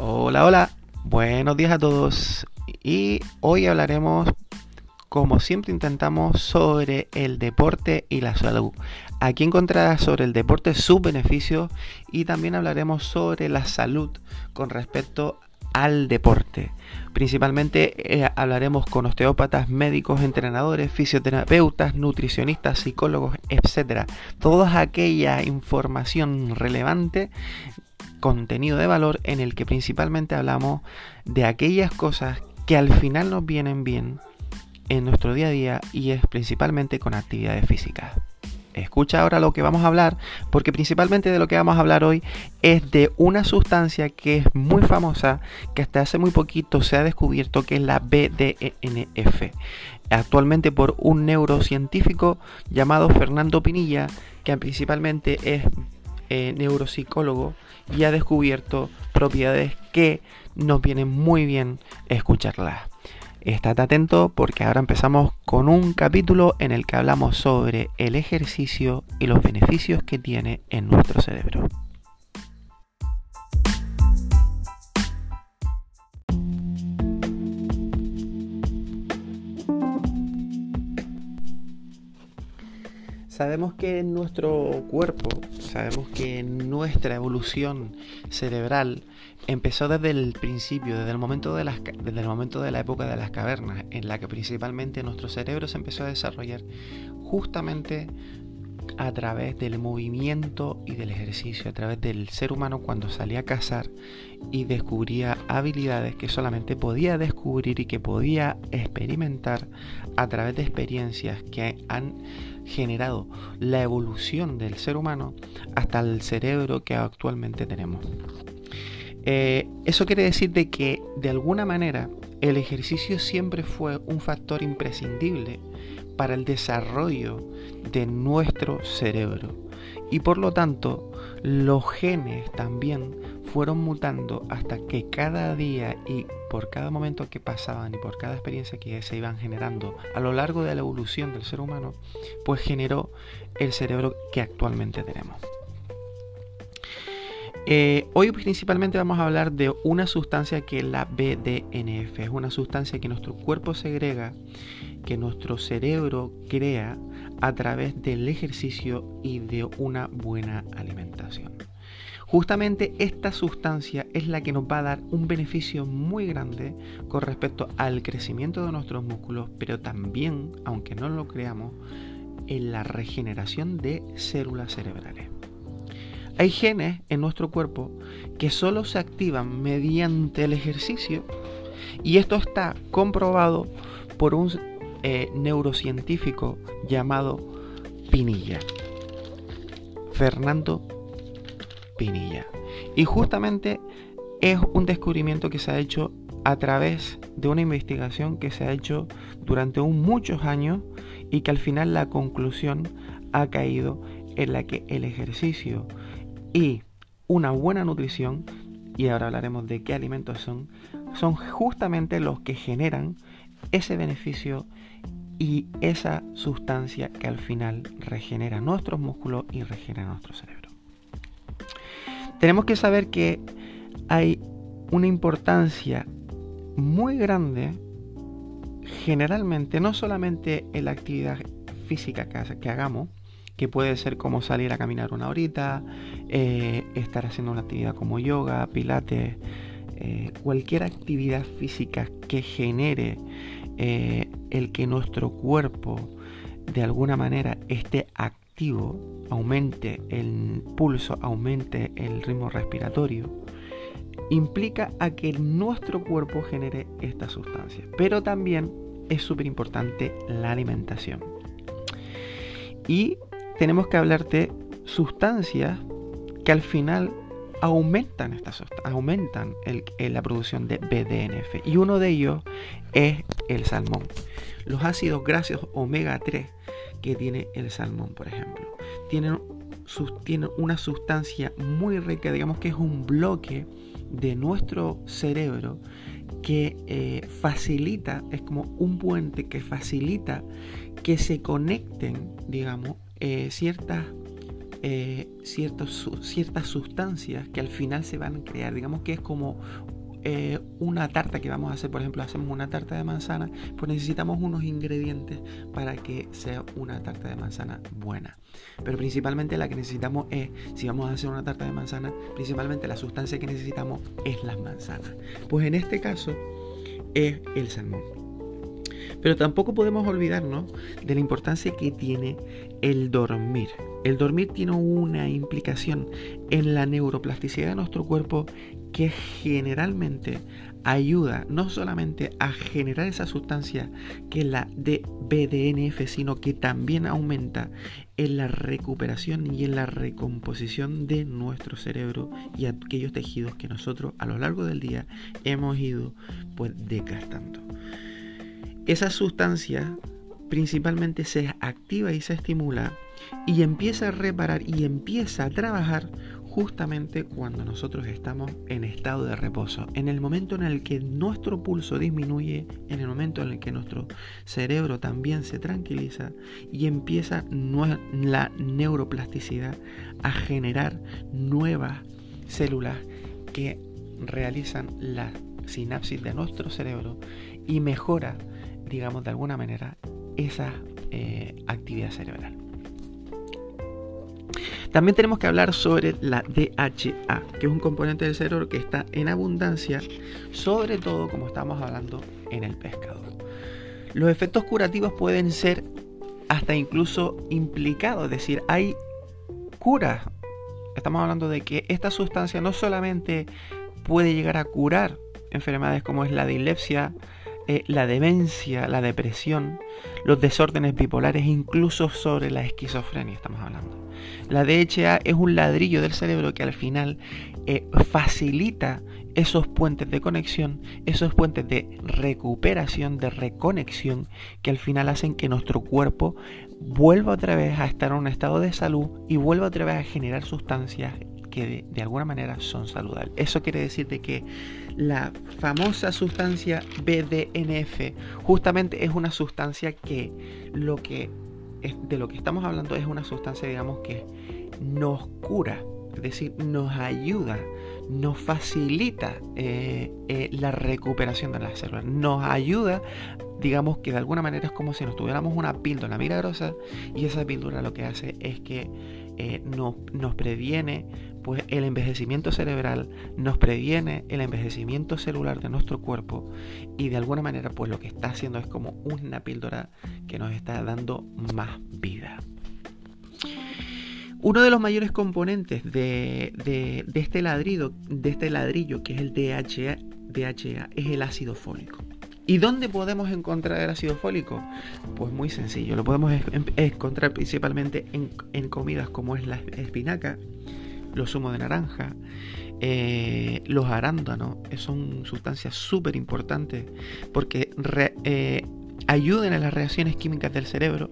Hola, hola, buenos días a todos. Y hoy hablaremos, como siempre intentamos, sobre el deporte y la salud. Aquí encontrarás sobre el deporte sus beneficios y también hablaremos sobre la salud con respecto al deporte. Principalmente eh, hablaremos con osteópatas, médicos, entrenadores, fisioterapeutas, nutricionistas, psicólogos, etcétera. Toda aquella información relevante contenido de valor en el que principalmente hablamos de aquellas cosas que al final nos vienen bien en nuestro día a día y es principalmente con actividades físicas. Escucha ahora lo que vamos a hablar, porque principalmente de lo que vamos a hablar hoy es de una sustancia que es muy famosa, que hasta hace muy poquito se ha descubierto que es la BDNF. Actualmente por un neurocientífico llamado Fernando Pinilla, que principalmente es eh, neuropsicólogo y ha descubierto propiedades que nos vienen muy bien escucharlas. Estate atento porque ahora empezamos con un capítulo en el que hablamos sobre el ejercicio y los beneficios que tiene en nuestro cerebro. Sabemos que nuestro cuerpo, sabemos que nuestra evolución cerebral empezó desde el principio, desde el momento de, las, desde el momento de la época de las cavernas, en la que principalmente nuestro cerebro se empezó a desarrollar justamente a través del movimiento y del ejercicio, a través del ser humano cuando salía a cazar y descubría habilidades que solamente podía descubrir y que podía experimentar a través de experiencias que han generado la evolución del ser humano hasta el cerebro que actualmente tenemos. Eh, eso quiere decir de que de alguna manera el ejercicio siempre fue un factor imprescindible para el desarrollo de nuestro cerebro. Y por lo tanto, los genes también fueron mutando hasta que cada día y por cada momento que pasaban y por cada experiencia que se iban generando a lo largo de la evolución del ser humano, pues generó el cerebro que actualmente tenemos. Eh, hoy principalmente vamos a hablar de una sustancia que es la BDNF. Es una sustancia que nuestro cuerpo segrega, que nuestro cerebro crea a través del ejercicio y de una buena alimentación. Justamente esta sustancia es la que nos va a dar un beneficio muy grande con respecto al crecimiento de nuestros músculos, pero también, aunque no lo creamos, en la regeneración de células cerebrales. Hay genes en nuestro cuerpo que solo se activan mediante el ejercicio y esto está comprobado por un eh, neurocientífico llamado Pinilla. Fernando Pinilla. Y justamente es un descubrimiento que se ha hecho a través de una investigación que se ha hecho durante muchos años y que al final la conclusión ha caído en la que el ejercicio y una buena nutrición, y ahora hablaremos de qué alimentos son, son justamente los que generan ese beneficio y esa sustancia que al final regenera nuestros músculos y regenera nuestro cerebro. Tenemos que saber que hay una importancia muy grande generalmente, no solamente en la actividad física que hagamos, que puede ser como salir a caminar una horita, eh, estar haciendo una actividad como yoga, pilates, eh, cualquier actividad física que genere eh, el que nuestro cuerpo de alguna manera esté activo, aumente el pulso, aumente el ritmo respiratorio, implica a que nuestro cuerpo genere esta sustancia. Pero también es súper importante la alimentación. Y tenemos que hablarte sustancias que al final aumentan estas aumentan la producción de BDNF y uno de ellos es el salmón. Los ácidos grasos omega 3 que tiene el salmón, por ejemplo, tienen, tienen una sustancia muy rica, digamos que es un bloque de nuestro cerebro que eh, facilita, es como un puente que facilita que se conecten, digamos, eh, ciertas eh, ciertas sustancias que al final se van a crear. Digamos que es como eh, una tarta que vamos a hacer, por ejemplo, hacemos una tarta de manzana, pues necesitamos unos ingredientes para que sea una tarta de manzana buena. Pero principalmente la que necesitamos es, si vamos a hacer una tarta de manzana, principalmente la sustancia que necesitamos es las manzanas. Pues en este caso es el salmón. Pero tampoco podemos olvidarnos de la importancia que tiene el dormir. El dormir tiene una implicación en la neuroplasticidad de nuestro cuerpo que generalmente ayuda no solamente a generar esa sustancia que es la de BDNF, sino que también aumenta en la recuperación y en la recomposición de nuestro cerebro y aquellos tejidos que nosotros a lo largo del día hemos ido pues desgastando. Esa sustancia principalmente se activa y se estimula y empieza a reparar y empieza a trabajar justamente cuando nosotros estamos en estado de reposo, en el momento en el que nuestro pulso disminuye, en el momento en el que nuestro cerebro también se tranquiliza y empieza la neuroplasticidad a generar nuevas células que realizan la sinapsis de nuestro cerebro y mejora, digamos de alguna manera, esa eh, actividad cerebral. También tenemos que hablar sobre la DHA, que es un componente del cerebro que está en abundancia, sobre todo como estamos hablando en el pescado. Los efectos curativos pueden ser hasta incluso implicados, es decir, hay curas. Estamos hablando de que esta sustancia no solamente puede llegar a curar enfermedades como es la dilepsia, eh, la demencia, la depresión, los desórdenes bipolares, incluso sobre la esquizofrenia estamos hablando. La DHA es un ladrillo del cerebro que al final eh, facilita esos puentes de conexión, esos puentes de recuperación, de reconexión, que al final hacen que nuestro cuerpo vuelva otra vez a estar en un estado de salud y vuelva otra vez a generar sustancias de, alguna manera son saludables. Eso quiere decir de que la famosa sustancia BDNF justamente es una sustancia que lo que de lo que estamos hablando es una sustancia, digamos, que nos cura, es decir, nos ayuda, nos facilita eh, eh, la recuperación de las células, nos ayuda, digamos que de alguna manera es como si nos tuviéramos una píldora milagrosa y esa píldora lo que hace es que eh, nos, previene pues el envejecimiento cerebral nos previene el envejecimiento celular de nuestro cuerpo y de alguna manera pues lo que está haciendo es como una píldora que nos está dando más vida. Uno de los mayores componentes de, este ladrillo, de este ladrillo que es el DHA, DHA es el ácido fólico. ¿Y dónde podemos encontrar el ácido fólico? Pues muy sencillo, lo podemos encontrar principalmente en, en comidas como es la espinaca, los zumos de naranja, eh, los arándanos, son sustancias súper importantes porque eh, ayudan a las reacciones químicas del cerebro.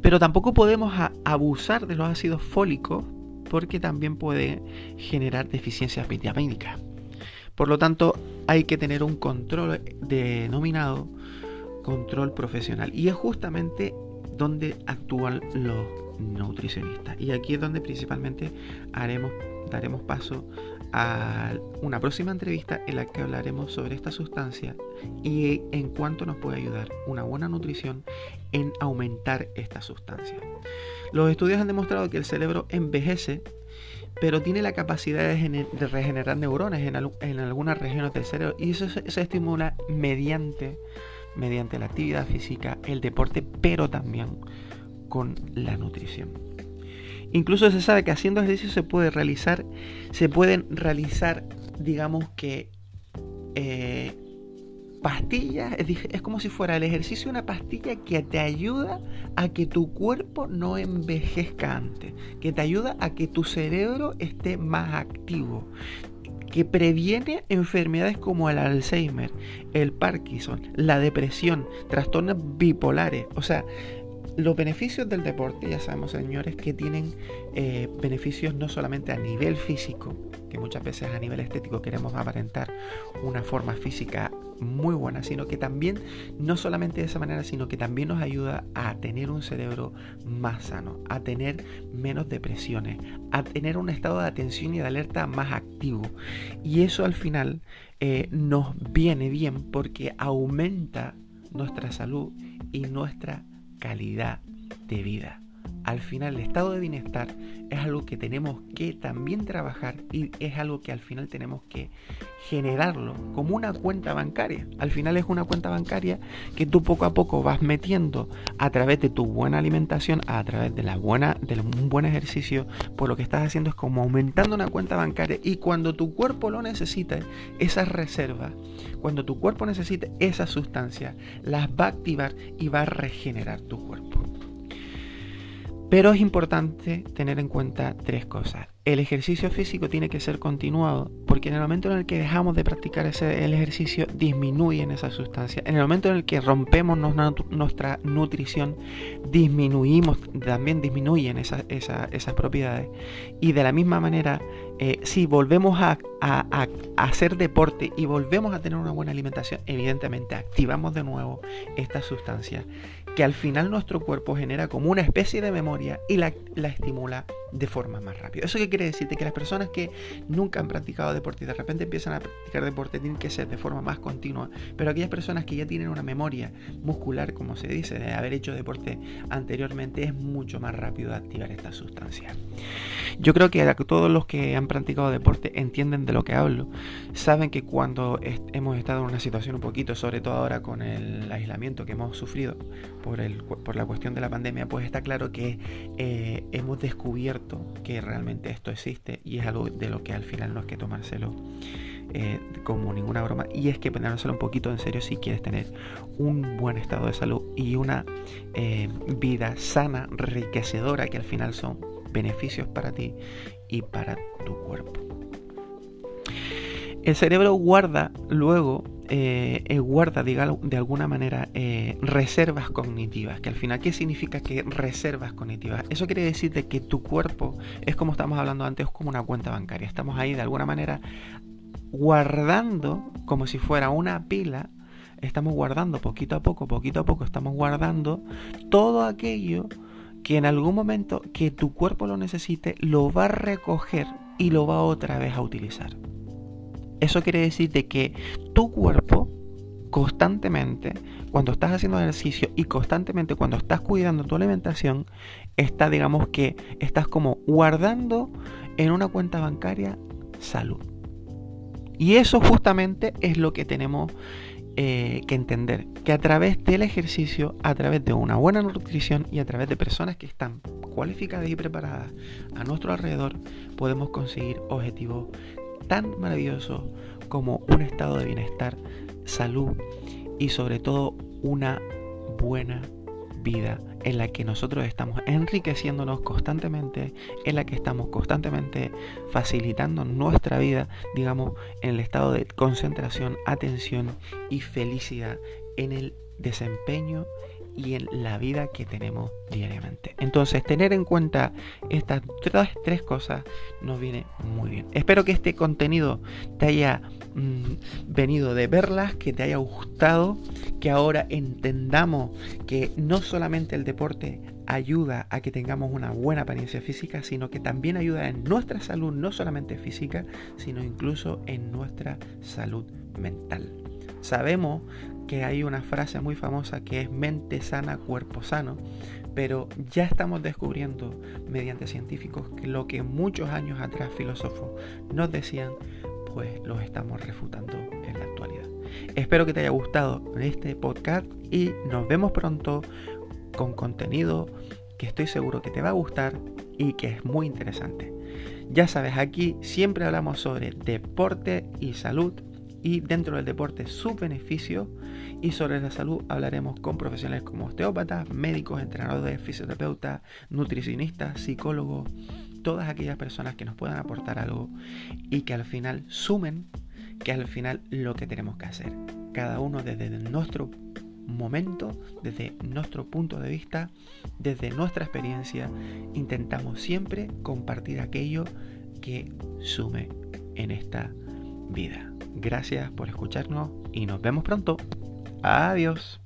Pero tampoco podemos abusar de los ácidos fólicos porque también puede generar deficiencias vitamínicas. Por lo tanto, hay que tener un control denominado control profesional. Y es justamente donde actúan los nutricionista. Y aquí es donde principalmente haremos, daremos paso a una próxima entrevista en la que hablaremos sobre esta sustancia y en cuánto nos puede ayudar una buena nutrición en aumentar esta sustancia. Los estudios han demostrado que el cerebro envejece, pero tiene la capacidad de, regenerar neuronas en, algunas regiones del cerebro y eso se, estimula mediante, mediante la actividad física, el deporte, pero también con la nutrición. Incluso se sabe que haciendo ejercicio se puede realizar, se pueden realizar, digamos que eh, pastillas, es, como si fuera el ejercicio una pastilla que te ayuda a que tu cuerpo no envejezca antes, que te ayuda a que tu cerebro esté más activo, que previene enfermedades como el Alzheimer, el Parkinson, la depresión, trastornos bipolares, o sea, los beneficios del deporte, ya sabemos señores, que tienen eh, beneficios no solamente a nivel físico, que muchas veces a nivel estético queremos aparentar una forma física muy buena, sino que también, no solamente de esa manera, sino que también nos ayuda a tener un cerebro más sano, a tener menos depresiones, a tener un estado de atención y de alerta más activo. Y eso al final eh, nos viene bien porque aumenta nuestra salud y nuestra calidad de vida al final el estado de bienestar es algo que tenemos que también trabajar y es algo que al final tenemos que generarlo como una cuenta bancaria. Al final es una cuenta bancaria que tú poco a poco vas metiendo a través de tu buena alimentación, a través de la buena de un buen ejercicio, por lo que estás haciendo es como aumentando una cuenta bancaria y cuando tu cuerpo lo necesita, esas reservas, cuando tu cuerpo necesite esa sustancia, las va a activar y va a regenerar tu cuerpo. Pero es importante tener en cuenta tres cosas. El ejercicio físico tiene que ser continuado porque en el momento en el que dejamos de practicar ese, el ejercicio disminuyen esas sustancias. En el momento en el que rompemos nuestra nutrición disminuimos, también disminuyen esas, propiedades. Y de la misma manera, eh, si volvemos a, a, hacer deporte y volvemos a tener una buena alimentación, evidentemente activamos de nuevo estas sustancias que al final nuestro cuerpo genera como una especie de memoria y la, la estimula de forma más rápida. ¿Eso qué quiere decir? Que las personas que nunca han practicado deporte y de repente empiezan a practicar deporte tienen que ser de forma más continua, pero aquellas personas que ya tienen una memoria muscular, como se dice, de haber hecho deporte anteriormente, es mucho más rápido activar esta sustancia. Yo creo que todos los que han practicado deporte entienden de lo que hablo, saben que cuando hemos estado en una situación un poquito, sobre todo ahora con el aislamiento que hemos sufrido por, el, por la cuestión de la pandemia, pues está claro que eh, hemos descubierto que realmente esto existe y es algo de lo que al final no es que tomárselo eh, como ninguna broma y es que ponérselo un poquito en serio si quieres tener un buen estado de salud y una eh, vida sana, enriquecedora que al final son beneficios para ti y para tu cuerpo. El cerebro guarda luego, eh, eh, guarda de alguna manera eh, reservas cognitivas, que al final, ¿qué significa que reservas cognitivas? Eso quiere decir que tu cuerpo es como estamos hablando antes, como una cuenta bancaria. Estamos ahí de alguna manera guardando como si fuera una pila estamos guardando poquito a poco, poquito a poco, estamos guardando todo aquello que en algún momento que tu cuerpo lo necesite, lo va a recoger y lo va otra vez a utilizar. Eso quiere decir de que tu cuerpo constantemente, cuando estás haciendo ejercicio y constantemente cuando estás cuidando tu alimentación, está, digamos que, estás como guardando en una cuenta bancaria salud. Y eso justamente es lo que tenemos eh, que entender, que a través del ejercicio, a través de una buena nutrición y a través de personas que están cualificadas y preparadas a nuestro alrededor, podemos conseguir objetivos tan maravilloso como un estado de bienestar, salud y sobre todo una buena vida en la que nosotros estamos enriqueciéndonos constantemente, en la que estamos constantemente facilitando nuestra vida, digamos, en el estado de concentración, atención y felicidad en el desempeño y en la vida que tenemos diariamente. Entonces, tener en cuenta estas tres, cosas nos viene muy bien. Espero que este contenido te haya mm, venido de verlas, que te haya gustado, que ahora entendamos que no solamente el deporte ayuda a que tengamos una buena apariencia física, sino que también ayuda en nuestra salud, no solamente física, sino incluso en nuestra salud mental. Sabemos que hay una frase muy famosa que es mente sana, cuerpo sano, pero ya estamos descubriendo mediante científicos que lo que muchos años atrás filósofos nos decían, pues los estamos refutando en la actualidad. Espero que te haya gustado este podcast y nos vemos pronto con contenido que estoy seguro que te va a gustar y que es muy interesante. Ya sabes, aquí siempre hablamos sobre deporte y salud y dentro del deporte sus beneficios y sobre la salud hablaremos con profesionales como osteópatas, médicos, entrenadores, fisioterapeutas, nutricionistas, psicólogos, todas aquellas personas que nos puedan aportar algo y que al final sumen, que al final lo que tenemos que hacer, cada uno desde nuestro momento, desde nuestro punto de vista, desde nuestra experiencia, intentamos siempre compartir aquello que sume en esta vida. Gracias por escucharnos y nos vemos pronto. Adiós.